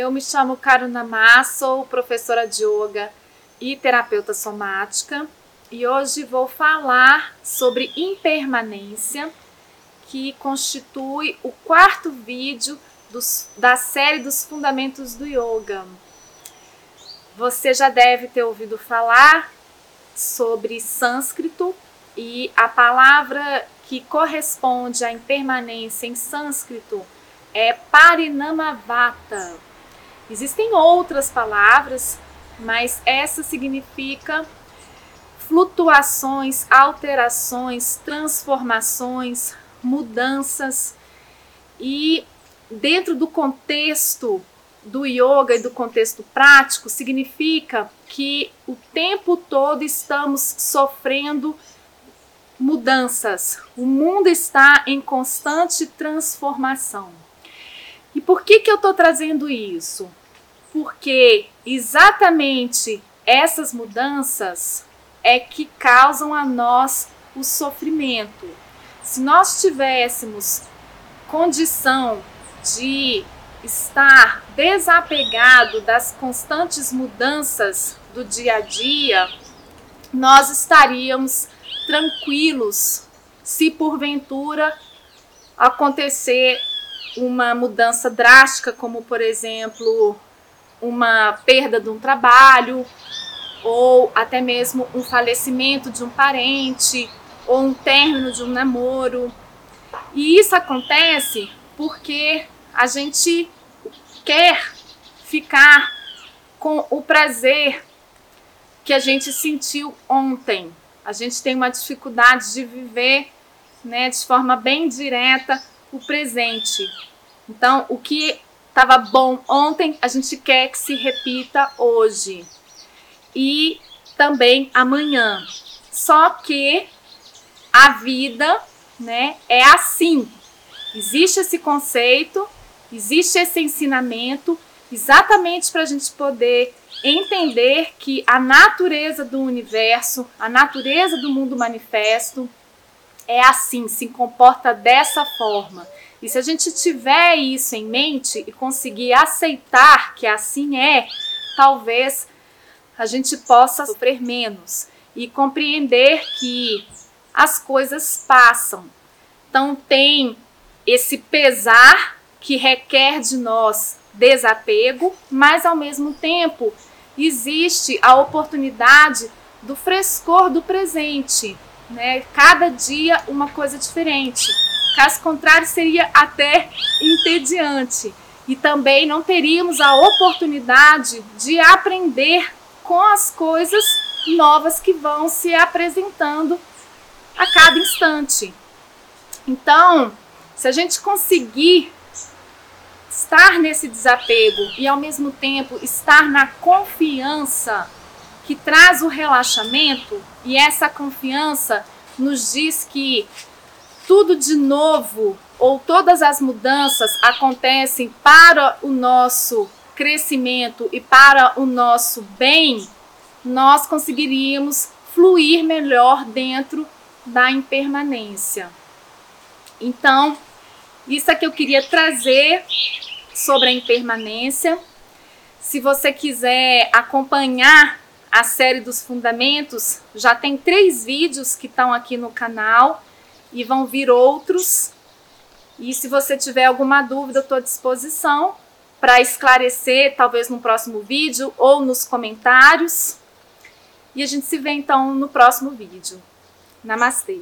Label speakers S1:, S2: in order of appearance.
S1: Eu me chamo Karunamá, sou professora de yoga e terapeuta somática e hoje vou falar sobre impermanência, que constitui o quarto vídeo dos, da série dos Fundamentos do Yoga. Você já deve ter ouvido falar sobre sânscrito e a palavra que corresponde à impermanência em sânscrito é Parinamavata. Existem outras palavras, mas essa significa flutuações, alterações, transformações, mudanças. E dentro do contexto do yoga e do contexto prático, significa que o tempo todo estamos sofrendo mudanças. O mundo está em constante transformação. E por que, que eu estou trazendo isso? Porque exatamente essas mudanças é que causam a nós o sofrimento. Se nós tivéssemos condição de estar desapegado das constantes mudanças do dia a dia, nós estaríamos tranquilos se porventura acontecer uma mudança drástica, como por exemplo uma perda de um trabalho, ou até mesmo um falecimento de um parente, ou um término de um namoro. E isso acontece porque a gente quer ficar com o prazer que a gente sentiu ontem. A gente tem uma dificuldade de viver né, de forma bem direta o presente. Então, o que estava bom ontem, a gente quer que se repita hoje e também amanhã. Só que a vida, né, é assim. Existe esse conceito, existe esse ensinamento, exatamente para a gente poder entender que a natureza do universo, a natureza do mundo manifesto, é assim, se comporta dessa forma. E se a gente tiver isso em mente e conseguir aceitar que assim é, talvez a gente possa sofrer menos e compreender que as coisas passam. Então tem esse pesar que requer de nós desapego, mas ao mesmo tempo existe a oportunidade do frescor do presente, né? Cada dia uma coisa diferente. Caso contrário, seria até entediante. E também não teríamos a oportunidade de aprender com as coisas novas que vão se apresentando a cada instante. Então, se a gente conseguir estar nesse desapego e ao mesmo tempo estar na confiança que traz o relaxamento, e essa confiança nos diz que tudo de novo ou todas as mudanças acontecem para o nosso crescimento e para o nosso bem, nós conseguiríamos fluir melhor dentro da impermanência. Então, isso é que eu queria trazer sobre a impermanência. Se você quiser acompanhar a série dos fundamentos, já tem três vídeos que estão aqui no canal e vão vir outros. E se você tiver alguma dúvida, estou à disposição para esclarecer, talvez no próximo vídeo ou nos comentários. E a gente se vê então no próximo vídeo. Namastê!